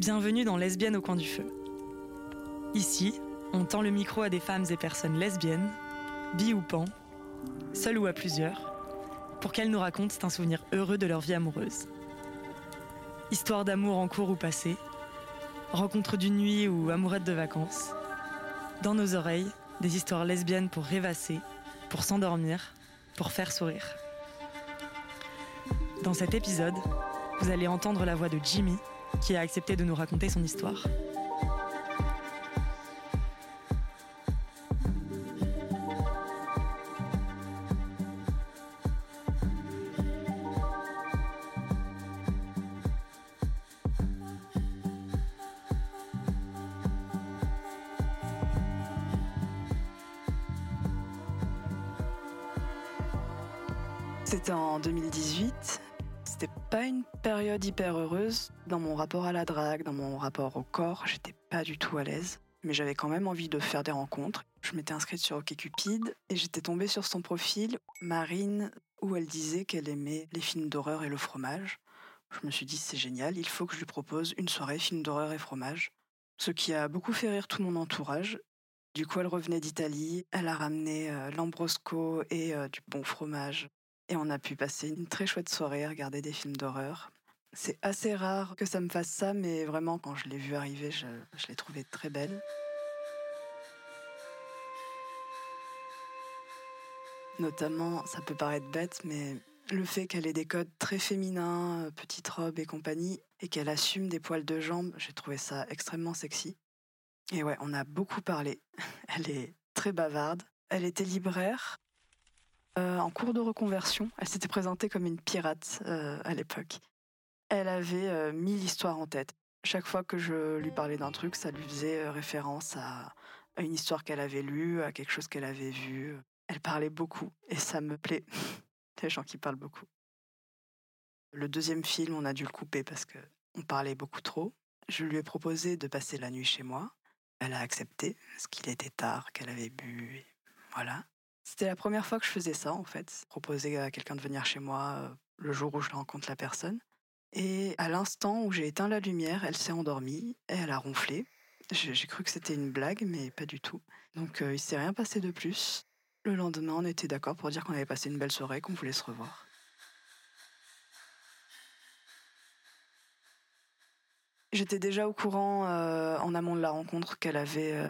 Bienvenue dans Lesbiennes au coin du feu. Ici, on tend le micro à des femmes et personnes lesbiennes, bi ou pan, seules ou à plusieurs, pour qu'elles nous racontent un souvenir heureux de leur vie amoureuse. Histoire d'amour en cours ou passé, rencontre d'une nuit ou amourette de vacances. Dans nos oreilles, des histoires lesbiennes pour rêvasser, pour s'endormir, pour faire sourire. Dans cet épisode, vous allez entendre la voix de Jimmy, qui a accepté de nous raconter son histoire. C'était en 2018. C'était pas une période hyper heureuse dans mon rapport à la drague, dans mon rapport au corps. J'étais pas du tout à l'aise, mais j'avais quand même envie de faire des rencontres. Je m'étais inscrite sur OkCupid et j'étais tombée sur son profil, Marine, où elle disait qu'elle aimait les films d'horreur et le fromage. Je me suis dit c'est génial, il faut que je lui propose une soirée film d'horreur et fromage. Ce qui a beaucoup fait rire tout mon entourage. Du coup, elle revenait d'Italie, elle a ramené euh, l'ambrosco et euh, du bon fromage. Et on a pu passer une très chouette soirée à regarder des films d'horreur. C'est assez rare que ça me fasse ça, mais vraiment, quand je l'ai vue arriver, je, je l'ai trouvée très belle. Notamment, ça peut paraître bête, mais le fait qu'elle ait des codes très féminins, euh, petite robe et compagnie, et qu'elle assume des poils de jambes, j'ai trouvé ça extrêmement sexy. Et ouais, on a beaucoup parlé. Elle est très bavarde. Elle était libraire, en cours de reconversion. Elle s'était présentée comme une pirate euh, à l'époque. Elle avait euh, mille histoires en tête. Chaque fois que je lui parlais d'un truc, ça lui faisait euh, référence à, une histoire qu'elle avait lue, à quelque chose qu'elle avait vu. Elle parlait beaucoup et ça me plaît. Les gens qui parlent beaucoup. Le deuxième film, on a dû le couper parce que on parlait beaucoup trop. Je lui ai proposé de passer la nuit chez moi. Elle a accepté parce qu'il était tard, qu'elle avait bu. Voilà. C'était la première fois que je faisais ça, en fait. Proposer à quelqu'un de venir chez moi euh, le jour où je rencontre la personne. Et à l'instant où j'ai éteint la lumière, elle s'est endormie et elle a ronflé. J'ai cru que c'était une blague, mais pas du tout. Donc euh, il s'est rien passé de plus. Le lendemain, on était d'accord pour dire qu'on avait passé une belle soirée, qu'on voulait se revoir. J'étais déjà au courant euh, en amont de la rencontre qu'elle avait euh,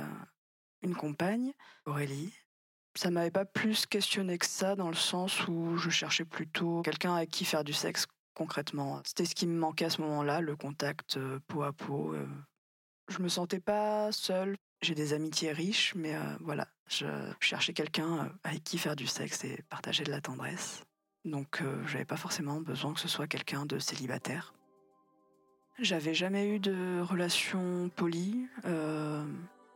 une compagne, Aurélie. Ça m'avait pas plus questionné que ça dans le sens où je cherchais plutôt quelqu'un avec qui faire du sexe concrètement. C'était ce qui me manquait à ce moment-là, le contact euh, peau à peau. euh. Je me sentais pas seule. J'ai des amitiés riches, mais euh, voilà, je cherchais quelqu'un euh, avec qui faire du sexe et partager de la tendresse. Donc j'avais pas forcément besoin que ce soit quelqu'un de célibataire. J'avais jamais eu de relation polie.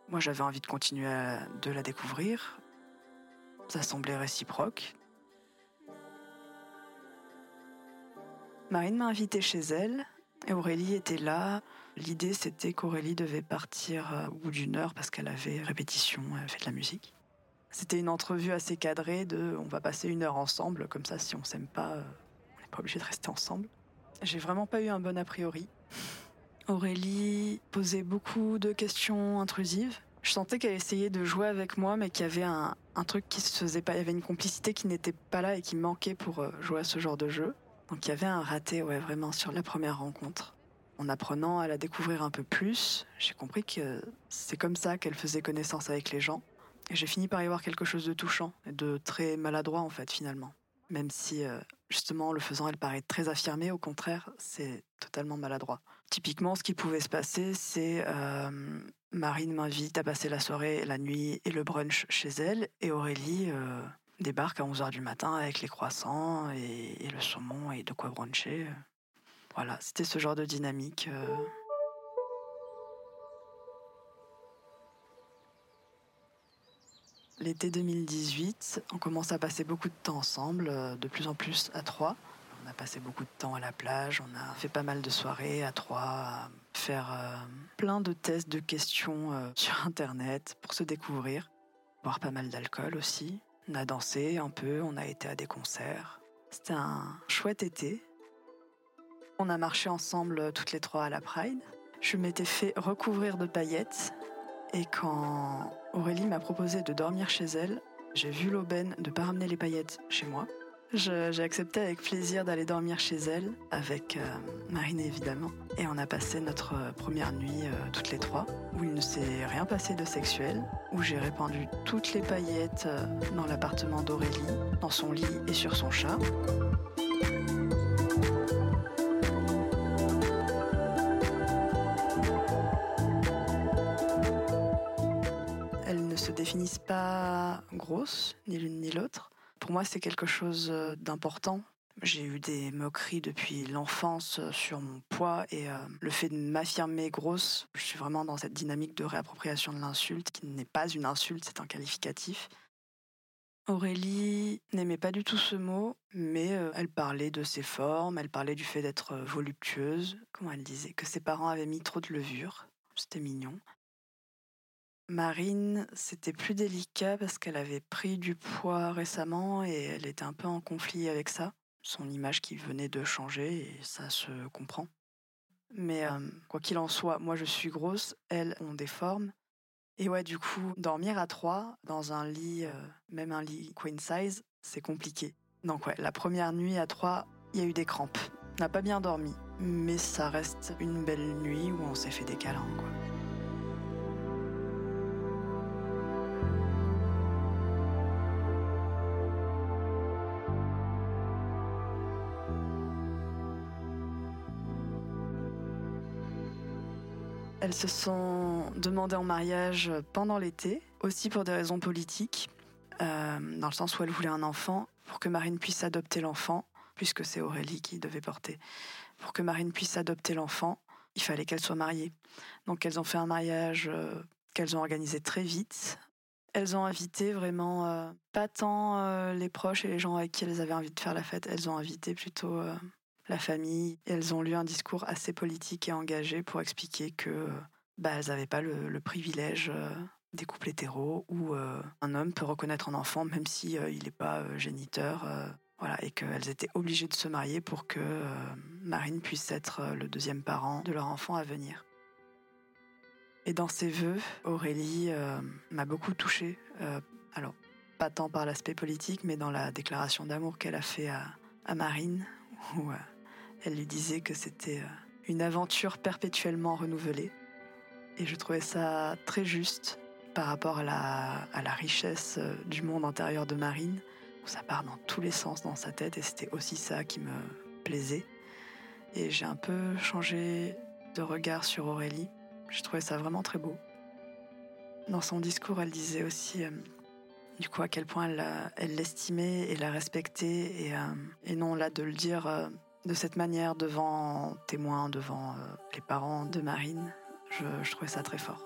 moi, j'avais envie de continuer à- de la découvrir. Ça semblait réciproque. Marine m'a invité chez elle et Aurélie était là. L'idée, c'était qu'Aurélie devait partir euh, au bout d'une heure parce qu'elle avait répétition, elle fait de la musique. C'était une entrevue assez cadrée de on va passer une heure ensemble, comme ça, si on s'aime pas, euh, on n'est pas obligé de rester ensemble. J'ai vraiment pas eu un bon a priori. Aurélie posait beaucoup de questions intrusives. Je sentais qu'elle essayait de jouer avec moi, mais qu'il y avait un, un truc qui se faisait pas. Il y avait une complicité qui n'était pas là et qui manquait pour euh, jouer à ce genre de jeu. Donc il y avait un raté, ouais, vraiment, sur la première rencontre. En apprenant à la découvrir un peu plus, j'ai compris que c'est comme ça qu'elle faisait connaissance avec les gens. Et j'ai fini par y voir quelque chose de touchant et de très maladroit, en fait, finalement. Même si, euh, justement, en le faisant, elle paraît très affirmée, au contraire, c'est totalement maladroit. Typiquement, ce qui pouvait se passer, c'est euh, Marine m'invite à passer la soirée, la nuit et le brunch chez elle, et Aurélie euh, débarque à 11h du matin avec les croissants et, le saumon et de quoi bruncher. Voilà, c'était ce genre de dynamique. euh. L'été 2018, on commence à passer beaucoup de temps ensemble, euh, de plus en plus à trois. On a passé beaucoup de temps à la plage, on a fait pas mal de soirées à trois, à faire euh, plein de tests, de questions euh, sur Internet pour se découvrir, boire pas mal d'alcool aussi. On a dansé un peu, on a été à des concerts. C'était un chouette été. On a marché ensemble euh, toutes les trois à la Pride. Je m'étais fait recouvrir de paillettes et quand Aurélie m'a proposé de dormir chez elle, j'ai vu l'aubaine de pas ramener les paillettes chez moi. J'ai accepté avec plaisir d'aller dormir chez elle, avec euh, Marine évidemment. Et on a passé notre euh, première nuit euh, toutes les trois, où il ne s'est rien passé de sexuel, où j'ai répandu toutes les paillettes dans l'appartement d'Aurélie, dans son lit et sur son chat. Elles ne se définissent pas grosses, ni l'une ni l'autre pour moi, c'est quelque chose euh, d'important. J'ai eu des moqueries depuis l'enfance euh, sur mon poids et euh, le fait de m'affirmer grosse, je suis vraiment dans cette dynamique de réappropriation de l'insulte qui n'est pas une insulte, c'est un qualificatif. Aurélie n'aimait pas du tout ce mot, mais elle parlait de ses formes, elle parlait du fait d'être voluptueuse, comment elle disait, que ses parents avaient mis trop de levure, c'était mignon. Marine, c'était plus délicat parce qu'elle avait pris du poids récemment et elle était un peu en conflit avec ça. Son image qui venait de changer et ça se comprend. Mais euh, quoi qu'il en soit, moi je suis grosse, elles ont des formes. Et ouais, du coup, dormir à trois dans un lit, euh, même un lit queen size, c'est compliqué. Donc ouais, la première nuit à trois, il y a eu des crampes. On n'a pas bien dormi, mais ça reste une belle nuit où on s'est fait des câlins, quoi. Elles se sont demandées en mariage pendant l'été, aussi pour des raisons politiques, euh, dans le sens où elles voulaient un enfant, pour que Marine puisse adopter l'enfant, puisque c'est Aurélie qui devait porter. Pour que Marine puisse adopter l'enfant, il fallait qu'elle soit mariée. Donc elles ont fait un mariage euh, qu'elles ont organisé très vite. Elles ont invité vraiment euh, pas tant les proches et les gens avec qui elles avaient envie de faire la fête, elles ont invité plutôt la famille. elles ont lu un discours assez politique et engagé pour expliquer que bah, elles n'avaient pas le, privilège euh, des couples hétéros où euh, un homme peut reconnaître un enfant même si euh, il n'est pas géniteur. voilà, et qu'elles étaient obligées de se marier pour que Marine puisse être le deuxième parent de leur enfant à venir. Et dans ses vœux, Aurélie m'a beaucoup touchée. alors, pas tant par l'aspect politique, mais dans la déclaration d'amour qu'elle a fait à, à Marine, elle lui disait que c'était euh, une aventure perpétuellement renouvelée. Et je trouvais ça très juste par rapport à la, richesse euh, du monde intérieur de Marine, ça part dans tous les sens dans sa tête, et c'était aussi ça qui me plaisait. Et j'ai un peu changé de regard sur Aurélie. Je trouvais ça vraiment très beau. Dans son discours, elle disait aussi euh, du coup à quel point elle l'estimait et la respectait, et non là de le dire de cette manière devant témoins, devant euh, les parents de Marine. Je, trouvais ça très fort.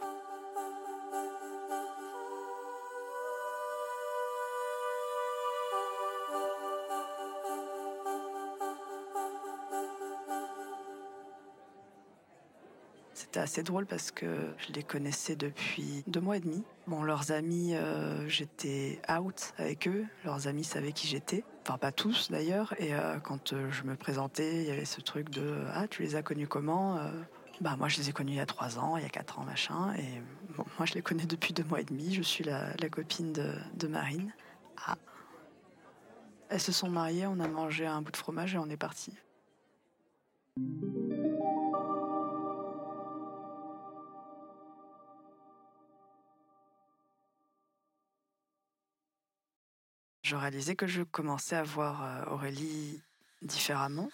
C'était assez drôle parce que je les connaissais depuis deux mois et demi. Bon, leurs amis, euh, j'étais out avec eux. Leurs amis savaient qui j'étais. Pas tous d'ailleurs. Et euh, quand euh, je me présentais, il y avait ce truc de Ah, tu les as connus comment Bah, moi, je les ai connus il y a trois ans, il y a quatre ans, machin. Et moi, je les connais depuis deux mois et demi. Je suis la, copine de, de Marine. Ah. Elles se sont mariées, on a mangé un bout de fromage et on est parti. Je réalisais que je commençais à voir euh, Aurélie différemment.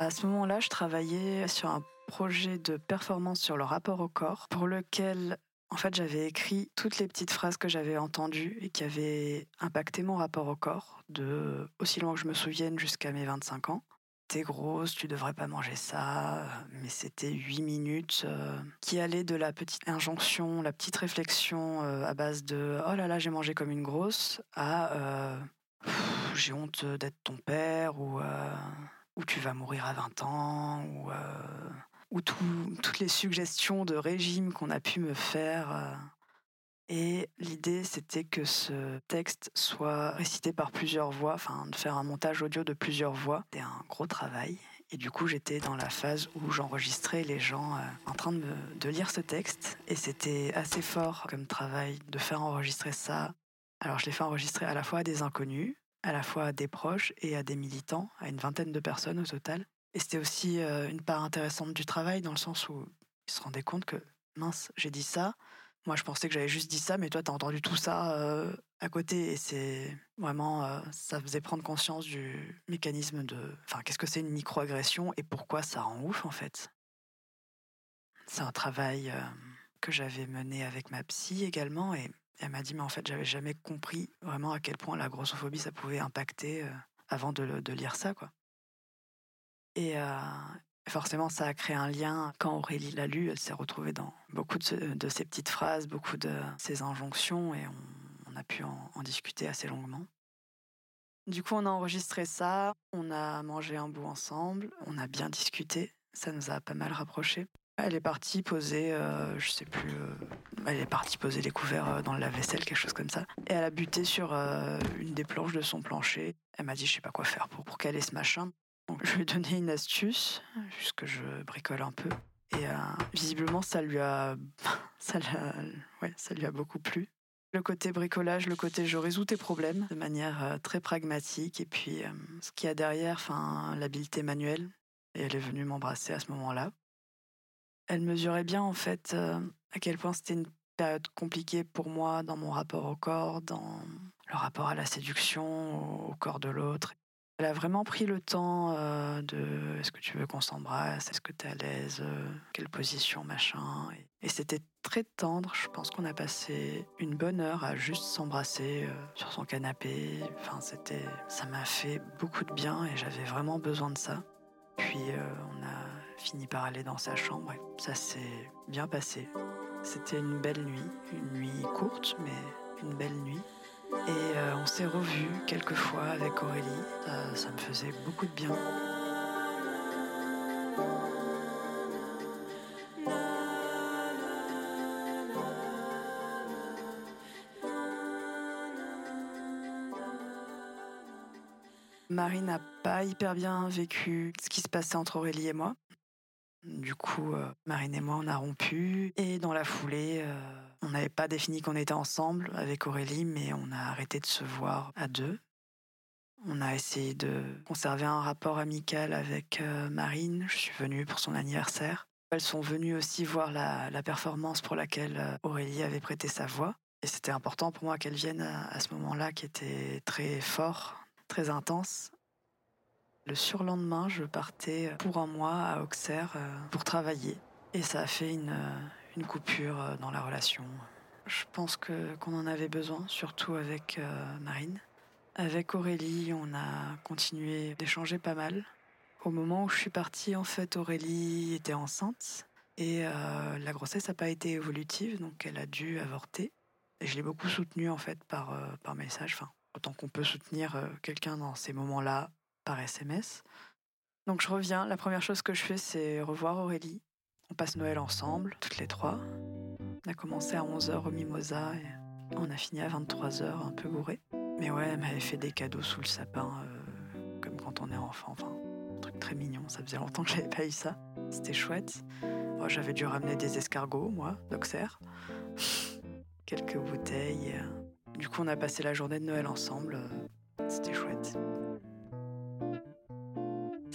À ce moment-là, je travaillais sur un projet de performance sur le rapport au corps, pour lequel, en fait, j'avais écrit toutes les petites phrases que j'avais entendues et qui avaient impacté mon rapport au corps, de aussi loin que je me souvienne jusqu'à mes 25 ans t'es grosse, tu devrais pas manger ça. Mais c'était huit minutes euh, qui allaient de la petite injonction, la petite réflexion euh, à base de oh là là, j'ai mangé comme une grosse à euh, j'ai honte d'être ton père ou, ou tu vas mourir à 20 ans ou, ou toutes les suggestions de régime qu'on a pu me faire. Et l'idée, c'était que ce texte soit récité par plusieurs voix, enfin de faire un montage audio de plusieurs voix. C'était un gros travail. Et du coup, j'étais dans la phase où j'enregistrais les gens euh, en train de, lire ce texte. Et c'était assez fort comme travail de faire enregistrer ça. Alors, je l'ai fait enregistrer à la fois à des inconnus, à la fois à des proches et à des militants, à une vingtaine de personnes au total. Et c'était aussi euh, une part intéressante du travail, dans le sens où ils se rendaient compte que, mince, j'ai dit ça. Moi, je pensais que j'avais juste dit ça, mais toi, t'as entendu tout ça euh, à côté. Et c'est vraiment, euh, ça faisait prendre conscience du mécanisme de. Enfin, qu'est-ce que c'est une microagression et pourquoi ça rend ouf, en fait. C'est un travail que j'avais mené avec ma psy également. Et elle m'a dit, mais en fait, j'avais jamais compris vraiment à quel point la grossophobie, ça pouvait impacter avant de, de lire ça, quoi. Et euh, forcément, ça a créé un lien. Quand Aurélie l'a lu, elle s'est retrouvée dans beaucoup de, de, ces petites phrases, beaucoup de ces injonctions, et on, a pu en, discuter assez longuement. Du coup, on a enregistré ça, on a mangé un bout ensemble, on a bien discuté, ça nous a pas mal rapprochés. Elle est partie poser, euh, je sais plus, euh, elle est partie poser les couverts euh, dans le lave-vaisselle, quelque chose comme ça. Et elle a buté sur une des planches de son plancher. Elle m'a dit, je sais pas quoi faire pour, pour caler ce machin. Je lui ai donné une astuce, puisque je bricole un peu. Et euh, visiblement, ça lui a, ça, ouais, ça lui a beaucoup plu. Le côté bricolage, le côté je résous tes problèmes de manière euh, très pragmatique. Et puis, euh, ce qu'il y a derrière, l'habileté manuelle. Et elle est venue m'embrasser à ce moment-là. Elle mesurait bien, en fait, à quel point c'était une période compliquée pour moi dans mon rapport au corps, dans le rapport à la séduction, au corps de l'autre. Elle a vraiment pris le temps euh, de est-ce que tu veux qu'on s'embrasse, est-ce que tu es à l'aise, quelle position, machin. Et, et c'était très tendre. Je pense qu'on a passé une bonne heure à juste s'embrasser euh, sur son canapé. Enfin, c'était, ça m'a fait beaucoup de bien et j'avais vraiment besoin de ça. Puis euh, on a fini par aller dans sa chambre et ça s'est bien passé. C'était une belle nuit, une nuit courte, mais une belle nuit. Et euh, on s'est revus quelques fois avec Aurélie. Ça, ça, me faisait beaucoup de bien. Marie n'a pas hyper bien vécu ce qui se passait entre Aurélie et moi. Du coup, euh, Marine et moi, on a rompu. Et dans la foulée, euh, on n'avait pas défini qu'on était ensemble avec Aurélie, mais on a arrêté de se voir à deux. On a essayé de conserver un rapport amical avec euh, Marine. Je suis venue pour son anniversaire. Elles sont venues aussi voir la, performance pour laquelle euh, Aurélie avait prêté sa voix. Et c'était important pour moi qu'elles viennent à, ce moment-là qui était très fort, très intense. Le surlendemain, je partais pour un mois à Auxerre euh, pour travailler. Et ça a fait une, une coupure euh, dans la relation. Je pense que qu'on en avait besoin, surtout avec euh, Marine. Avec Aurélie, on a continué d'échanger pas mal. Au moment où je suis partie, en fait, Aurélie était enceinte et euh, la grossesse n'a pas été évolutive, donc elle a dû avorter. Et je l'ai beaucoup soutenue en fait par par message, enfin autant qu'on peut soutenir quelqu'un dans ces moments-là par SMS. Donc je reviens. La première chose que je fais, c'est revoir Aurélie. On passe Noël ensemble, toutes les trois. On a commencé à 11h au Mimosa et on a fini à 23h, un peu bourré. Mais ouais, elle m'avait fait des cadeaux sous le sapin, euh, comme quand on est enfant. Enfin, truc très mignon. Ça faisait longtemps que j'avais pas eu ça. C'était chouette. Moi, j'avais dû ramener des escargots, moi, d'Auxerre. Quelques bouteilles. Du coup, on a passé la journée de Noël ensemble. C'était chouette.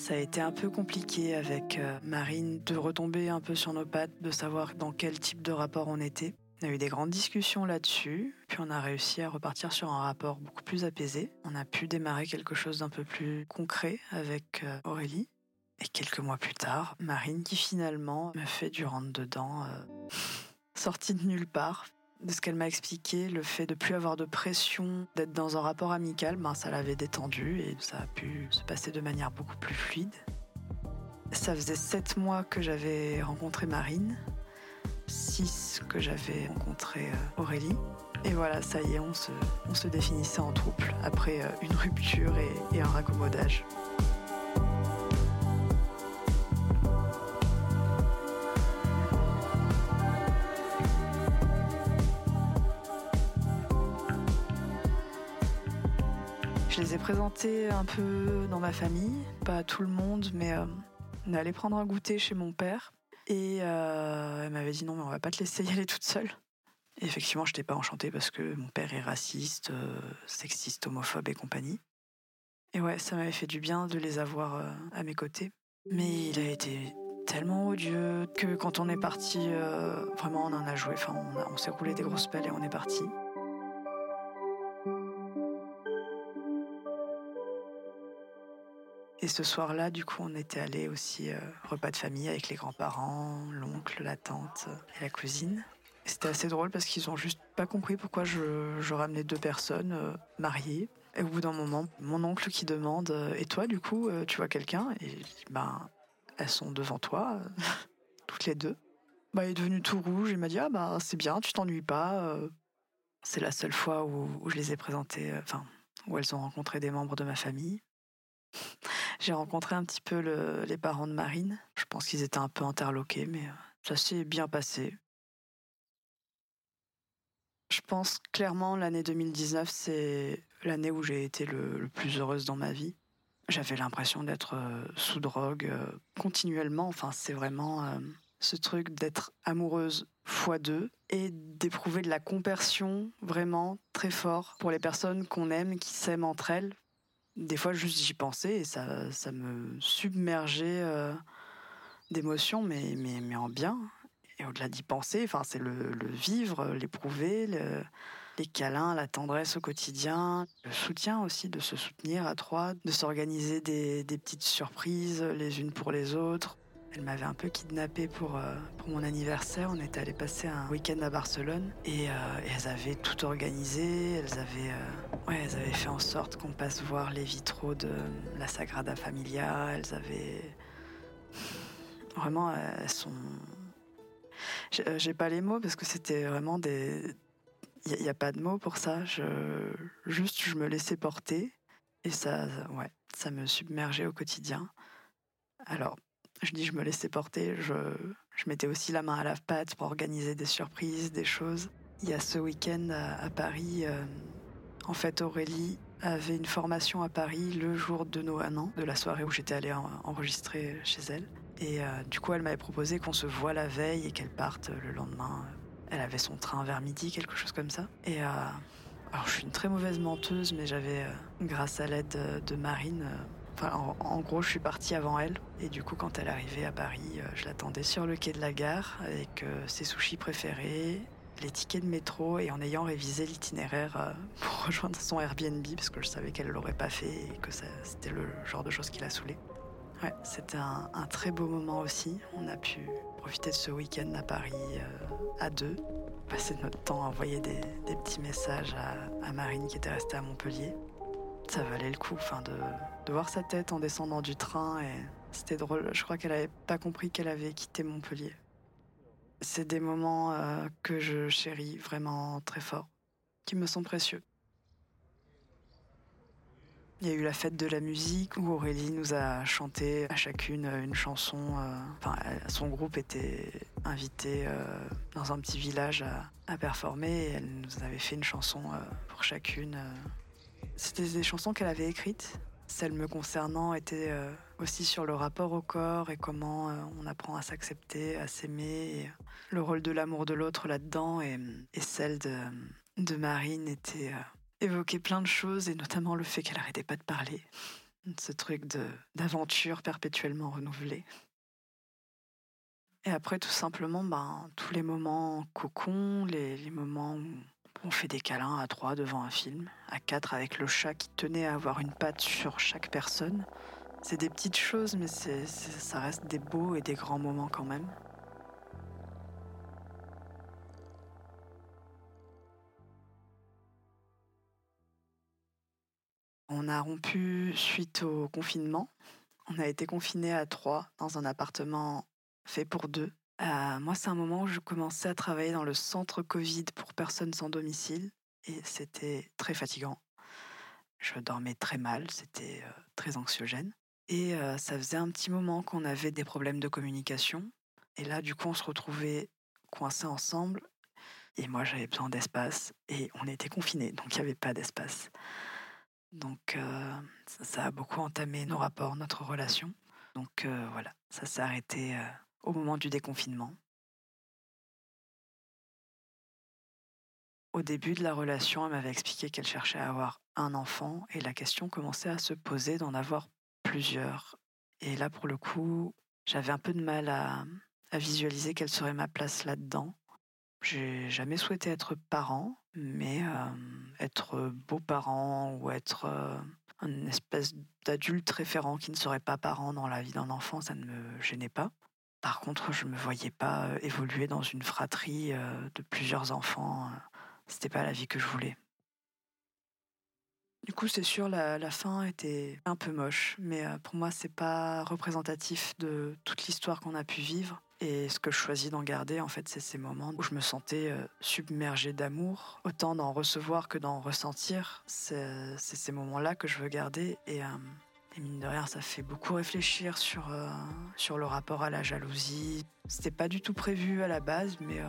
Ça a été un peu compliqué avec euh, Marine de retomber un peu sur nos pattes, de savoir dans quel type de rapport on était. On a eu des grandes discussions là-dessus, puis on a réussi à repartir sur un rapport beaucoup plus apaisé. On a pu démarrer quelque chose d'un peu plus concret avec euh, Aurélie. Et quelques mois plus tard, Marine qui finalement me fait du rentre-dedans, euh, sortie de nulle part. De ce qu'elle m'a expliqué, le fait de plus avoir de pression, d'être dans un rapport amical, ben, ça l'avait détendu et ça a pu se passer de manière beaucoup plus fluide. Ça faisait sept mois que j'avais rencontré Marine, six que j'avais rencontré euh, Aurélie. Et voilà, ça y est, on se, on se définissait en couple après euh, une rupture et, et un raccommodage. Je les ai présentés un peu dans ma famille, pas à tout le monde, mais euh, on est prendre un goûter chez mon père. Et euh, elle m'avait dit non, mais on va pas te laisser y aller toute seule. Et effectivement, je n'étais pas enchantée parce que mon père est raciste, euh, sexiste, homophobe et compagnie. Et ouais, ça m'avait fait du bien de les avoir à mes côtés. Mais il a été tellement odieux que quand on est parti, vraiment on en a joué. Enfin, on, on s'est roulé des grosses pelles et on est parti. Et ce soir-là, du coup, on était allé aussi euh, repas de famille avec les grands-parents, l'oncle, la tante et la cousine. C'était assez drôle parce qu'ils ont juste pas compris pourquoi je, ramenais deux personnes euh, mariées. Et au bout d'un moment, mon oncle qui demande euh, Et toi, du coup, euh, tu vois quelqu'un? Et je dis Ben, elles sont devant toi, toutes les deux. Bah, il est devenu tout rouge. Il m'a dit Ah, bah, c'est bien, tu t'ennuies pas. C'est la seule fois où, je les ai présentées, enfin, où elles ont rencontré des membres de ma famille. J'ai rencontré un petit peu le- les parents de Marine. Je pense qu'ils étaient un peu interloqués, mais euh, ça s'est bien passé. Je pense clairement l'année 2019, c'est l'année où j'ai été le, plus heureuse dans ma vie. J'avais l'impression d'être euh, sous drogue euh, continuellement. Enfin, c'est vraiment ce truc d'être amoureuse fois deux et d'éprouver de la compersion vraiment très fort pour les personnes qu'on aime, qui s'aiment entre elles. Des fois, juste j'y pensais et ça, ça me submergeait euh, d'émotions, mais, mais, mais en bien. Et au-delà d'y penser, c'est le, vivre, l'éprouver, le- les câlins, la tendresse au quotidien, le soutien aussi, de se soutenir à trois, de s'organiser des petites surprises les unes pour les autres. Elle m'avait un peu kidnappée pour, euh, pour mon anniversaire. On était allé passer un week-end à Barcelone et, euh, et elles avaient tout organisé. Elles avaient, euh, ouais, elles avaient fait en sorte qu'on passe voir les vitraux de la Sagrada Familia. Elles avaient. Vraiment, elles sont. J'ai pas les mots parce que c'était vraiment des. Il n'y a, pas de mots pour ça. Juste, je me laissais porter et ça, ouais, ça me submergeait au quotidien. Alors, je dis je me laissais porter, je, je mettais aussi la main à la pâte pour organiser des surprises, des choses. Il y a ce week-end à, Paris, euh, en fait, Aurélie avait une formation à Paris le jour de nos un an, de la soirée où j'étais allée en- enregistrer chez elle. Et euh, du coup, elle m'avait proposé qu'on se voit la veille et qu'elle parte le lendemain. Elle avait son train vers midi, quelque chose comme ça. Et euh, alors, je suis une très mauvaise menteuse, mais j'avais, grâce à l'aide de Marine, En, gros, je suis partie avant elle. Et du coup, quand elle arrivait à Paris, euh, je l'attendais sur le quai de la gare avec ses sushis préférés, les tickets de métro et en ayant révisé l'itinéraire euh, pour rejoindre son Airbnb parce que je savais qu'elle l'aurait pas fait et que c'était le genre de choses qui la saoulait. Ouais, c'était un, très beau moment aussi. On a pu profiter de ce week-end à Paris euh, à deux, passer notre temps à envoyer des, des petits messages à, à Marine qui était restée à Montpellier ça valait le coup enfin de, de voir sa tête en descendant du train et c'était drôle je crois qu'elle avait pas compris qu'elle avait quitté Montpellier c'est des moments euh, que je chéris vraiment très fort qui me sont précieux il y a eu la fête de la musique où Aurélie nous a chanté à chacune une chanson. euh, Enfin, son groupe était invité euh, dans un petit village à, performer et elle nous avait fait une chanson euh, pour chacune. euh, c'était des chansons qu'elle avait écrites. Celles me concernant étaient euh, aussi sur le rapport au corps et comment euh, on apprend à s'accepter, à s'aimer, euh, le rôle de l'amour de l'autre là-dedans. Et, celle de, Marine était évoquait plein de choses et notamment le fait qu'elle arrêtait pas de parler. Ce truc d'aventure perpétuellement renouvelée. Et après, tout simplement, ben, tous les moments cocon, les, les moments où on fait des câlins à trois devant un film, à quatre avec le chat qui tenait à avoir une patte sur chaque personne. C'est des petites choses, mais ça reste des beaux et des grands moments quand même. On a rompu suite au confinement. On a été confinés à trois dans un appartement fait pour deux. Euh, moi, c'est un moment où je commençais à travailler dans le centre Covid pour personnes sans domicile et c'était très fatigant. Je dormais très mal, c'était euh, très anxiogène. Et euh, ça faisait un petit moment qu'on avait des problèmes de communication. Et là, du coup, on se retrouvait coincés ensemble. Et moi, j'avais besoin d'espace. Et on était confinés, donc il n'y avait pas d'espace. Donc ça, a beaucoup entamé nos rapports, notre relation. Donc voilà, ça s'est arrêté au moment du déconfinement. Au début de la relation, elle m'avait expliqué qu'elle cherchait à avoir un enfant et la question commençait à se poser d'en avoir plusieurs. Et là, pour le coup, j'avais un peu de mal à, visualiser quelle serait ma place là-dedans. J'ai jamais souhaité être parent, mais être beau-parent ou être une espèce d'adulte référent qui ne serait pas parent dans la vie d'un enfant, ça ne me gênait pas. Par contre, je ne me voyais pas évoluer dans une fratrie de plusieurs enfants. C'était pas la vie que je voulais. Du coup, c'est sûr, la, fin était un peu moche, mais pour moi, c'est pas représentatif de toute l'histoire qu'on a pu vivre. Et ce que je choisis d'en garder, en fait, c'est ces moments où je me sentais euh, submergée d'amour, autant d'en recevoir que d'en ressentir. C'est ces moments-là que je veux garder. Et, euh, et, mine de rien, ça fait beaucoup réfléchir sur, euh, sur le rapport à la jalousie. C'était pas du tout prévu à la base, mais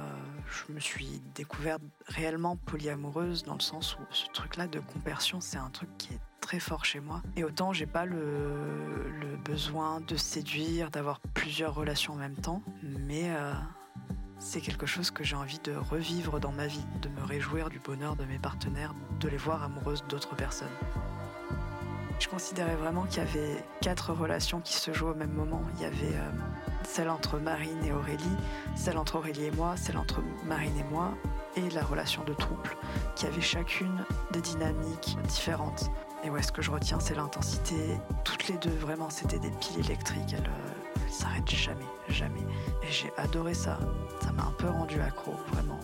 je me suis découverte réellement polyamoureuse dans le sens où ce truc-là de compersion, c'est un truc qui est très fort chez moi. Et autant j'ai pas le, besoin de séduire, d'avoir plusieurs relations en même temps, mais euh, c'est quelque chose que j'ai envie de revivre dans ma vie, de me réjouir du bonheur de mes partenaires, de les voir amoureuses d'autres personnes. Je considérais vraiment qu'il y avait quatre relations qui se jouent au même moment. Il y avait euh, celle entre Marine et Aurélie, celle entre Aurélie et moi, celle entre Marine et moi, et la relation de trouble, qui avait chacune des dynamiques différentes. Et ouais, ce que je retiens, c'est l'intensité. Toutes les deux, vraiment, c'était des piles électriques. Elles, euh, s'arrêtent jamais, jamais. Et j'ai adoré ça. Ça m'a un peu rendu accro, vraiment.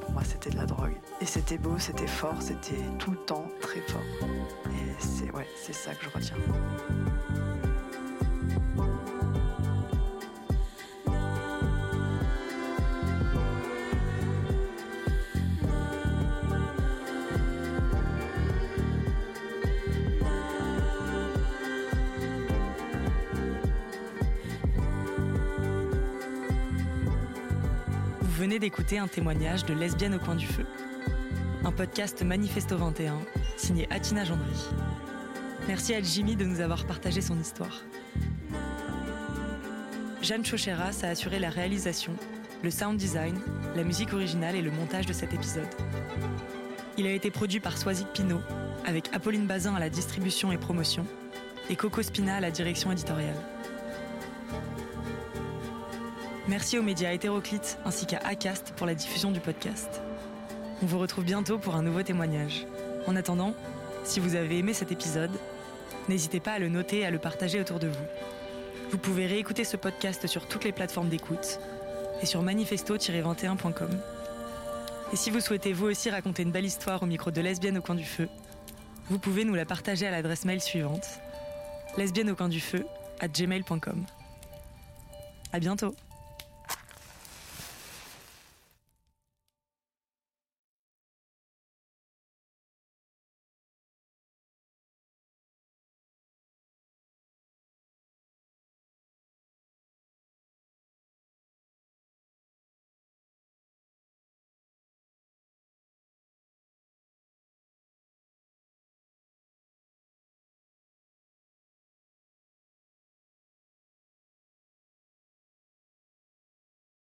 Pour moi, c'était de la drogue. Et c'était beau, c'était fort, c'était tout le temps très fort. Et c'est ouais, ça que je retiens. Venez d'écouter un témoignage de Lesbienne au coin du feu. Un podcast Manifesto 21, signé Atina Gendry. Merci à Jimmy de nous avoir partagé son histoire. Jeanne Chocheras a assuré la réalisation, le sound design, la musique originale et le montage de cet épisode. Il a été produit par Soisic Pinault, avec Apolline Bazin à la distribution et promotion, et Coco Spina à la direction éditoriale. Merci aux médias hétéroclites ainsi qu'à ACAST pour la diffusion du podcast. On vous retrouve bientôt pour un nouveau témoignage. En attendant, si vous avez aimé cet épisode, n'hésitez pas à le noter et à le partager autour de vous. Vous pouvez réécouter ce podcast sur toutes les plateformes d'écoute et sur manifesto-21.com. Et si vous souhaitez vous aussi raconter une belle histoire au micro de Lesbienne au coin du feu, vous pouvez nous la partager à l'adresse mail suivante lesbienne au coin du feu gmail.com. À bientôt!